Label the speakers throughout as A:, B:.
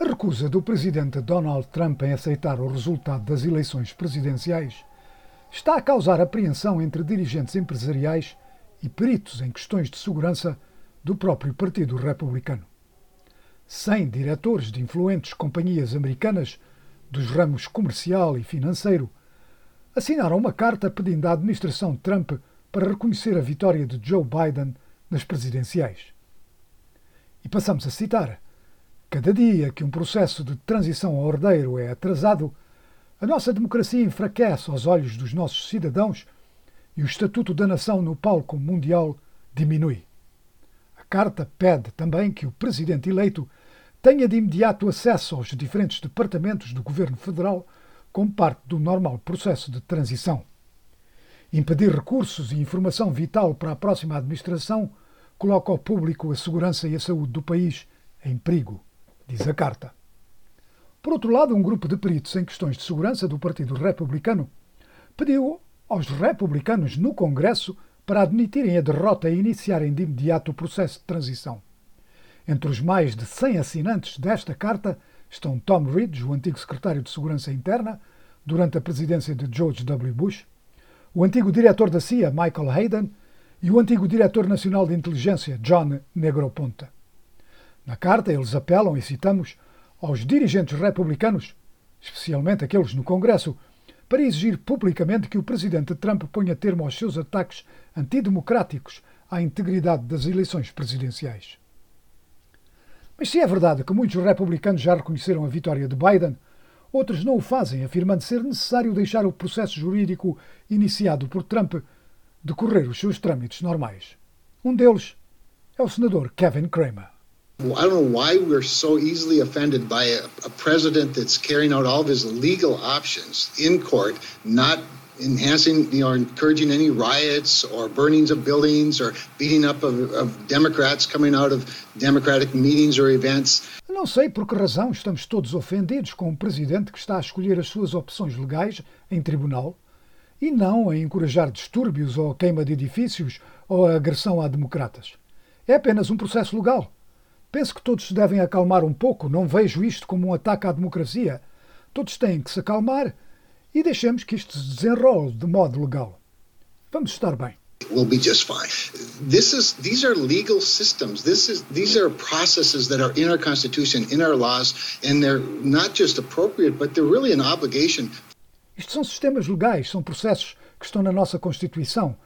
A: A recusa do presidente Donald Trump em aceitar o resultado das eleições presidenciais está a causar apreensão entre dirigentes empresariais e peritos em questões de segurança do próprio Partido Republicano. Cem diretores de influentes companhias americanas dos ramos comercial e financeiro assinaram uma carta pedindo à administração Trump para reconhecer a vitória de Joe Biden nas presidenciais. E passamos a citar. Cada dia que um processo de transição ao ordeiro é atrasado, a nossa democracia enfraquece aos olhos dos nossos cidadãos e o estatuto da nação no palco mundial diminui. A carta pede também que o presidente eleito tenha de imediato acesso aos diferentes departamentos do governo federal como parte do normal processo de transição. Impedir recursos e informação vital para a próxima administração coloca ao público a segurança e a saúde do país em perigo diz a carta. Por outro lado, um grupo de peritos em questões de segurança do Partido Republicano pediu aos republicanos no Congresso para admitirem a derrota e iniciarem de imediato o processo de transição. Entre os mais de 100 assinantes desta carta estão Tom Ridge, o antigo secretário de Segurança Interna, durante a presidência de George W. Bush, o antigo diretor da CIA, Michael Hayden, e o antigo diretor nacional de inteligência, John Negroponte. Na carta, eles apelam, e citamos, aos dirigentes republicanos, especialmente aqueles no Congresso, para exigir publicamente que o presidente Trump ponha termo aos seus ataques antidemocráticos à integridade das eleições presidenciais. Mas se é verdade que muitos republicanos já reconheceram a vitória de Biden, outros não o fazem, afirmando ser necessário deixar o processo jurídico iniciado por Trump decorrer os seus trâmites normais. Um deles é o senador Kevin Cramer.
B: I don't know why we're so easily offended by a, a, president that's carrying out all of his legal options in court, not enhancing, you know, encouraging any riots or burnings of buildings or beating up of, of Democrats coming out of Democratic meetings or events.
A: Não sei por que razão estamos todos ofendidos com um presidente que está a escolher as suas opções legais em tribunal e não a encorajar distúrbios ou a queima de edifícios ou a agressão a democratas. É apenas um processo legal Penso que todos se devem acalmar um pouco, não vejo isto como um ataque à democracia. Todos têm que se acalmar e deixemos que isto se desenrole de modo legal. Vamos estar bem.
B: We'll be just fine. This is these are legal systems. This is these are processes that are in our constitution, in our laws, and they're not just appropriate, but they're really an obligation.
A: Isto são sistemas legais, são processos que estão na nossa Constituição,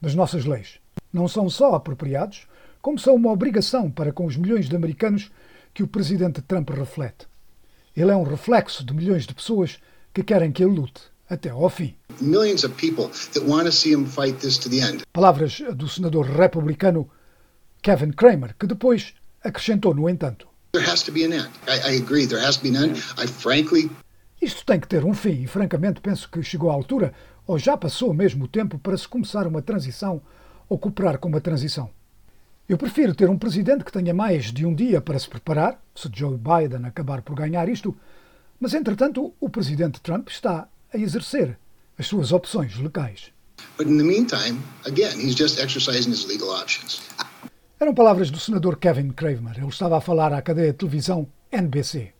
A: nas nossas leis. Não são só apropriados, como são uma obrigação para com os milhões de americanos que o presidente Trump reflete. Ele é um reflexo de milhões de pessoas que querem que ele lute até ao fim. Palavras do senador republicano Kevin Kramer, que depois acrescentou, no entanto. Isto tem que ter um fim e, francamente, penso que chegou à altura, ou já passou mesmo o tempo, para se começar uma transição ou cooperar com uma transição. Eu prefiro ter um presidente que tenha mais de um dia para se preparar, se Joe Biden acabar por ganhar isto, mas entretanto o presidente Trump está a exercer as suas opções legais. Meantime, again, Eram palavras do senador Kevin Cramer. Ele estava a falar à cadeia de televisão NBC.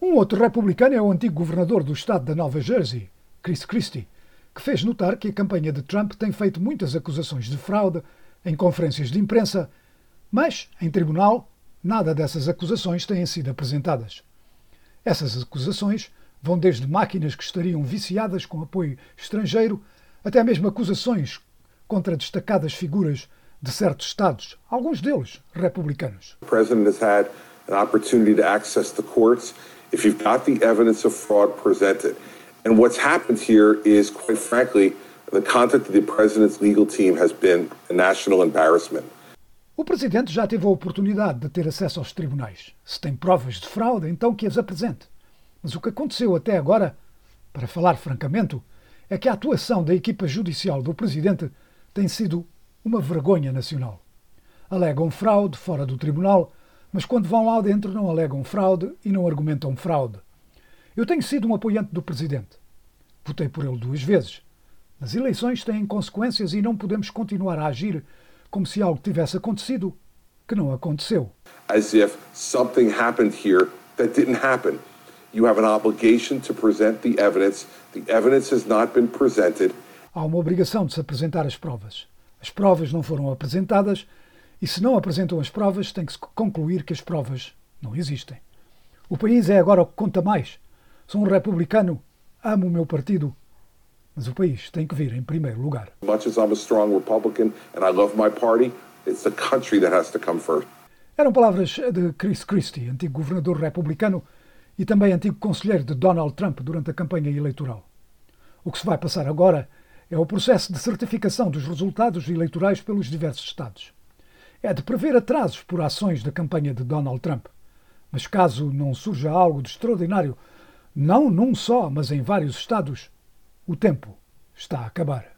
A: Um outro republicano é o antigo governador do estado da Nova Jersey, Chris Christie, que fez notar que a campanha de Trump tem feito muitas acusações de fraude em conferências de imprensa, mas, em tribunal, nada dessas acusações têm sido apresentadas. Essas acusações vão desde máquinas que estariam viciadas com apoio estrangeiro até mesmo acusações contra destacadas figuras de certos estados, alguns deles republicanos.
C: The president has had an opportunity to access the courts if you've got the evidence of fraud presented. And what's happened here is, quite frankly, The conduct of the president's legal team has been a national embarrassment.
A: O presidente já teve a oportunidade de ter acesso aos tribunais. Se tem provas de fraude, então que as apresente. Mas o que aconteceu até agora, para falar francamente, é que a atuação da equipa judicial do presidente tem sido uma vergonha nacional. Alegam fraude fora do tribunal, mas quando vão lá dentro não alegam fraude e não argumentam fraude. Eu tenho sido um apoiante do presidente. Votei por ele duas vezes as eleições têm consequências e não podemos continuar a agir como se algo tivesse acontecido que não aconteceu.
C: As if something happened here That didn't happen. You have an obligation to present the evidence. The evidence has not been presented.
A: Há uma obrigação de se apresentar as provas. As provas não foram apresentadas e, se não apresentam as provas, tem que se concluir que as provas não existem. O país é agora o que conta mais. Sou um republicano, amo o meu partido, mas o país tem que vir em primeiro lugar. Eram palavras de Chris Christie, antigo governador republicano e também antigo conselheiro de Donald Trump durante a campanha eleitoral. O que se vai passar agora é o processo de certificação dos resultados eleitorais pelos diversos Estados. É de prever atrasos por ações da campanha de Donald Trump. Mas caso não surja algo de extraordinário, não num só, mas em vários Estados, o tempo está a acabar.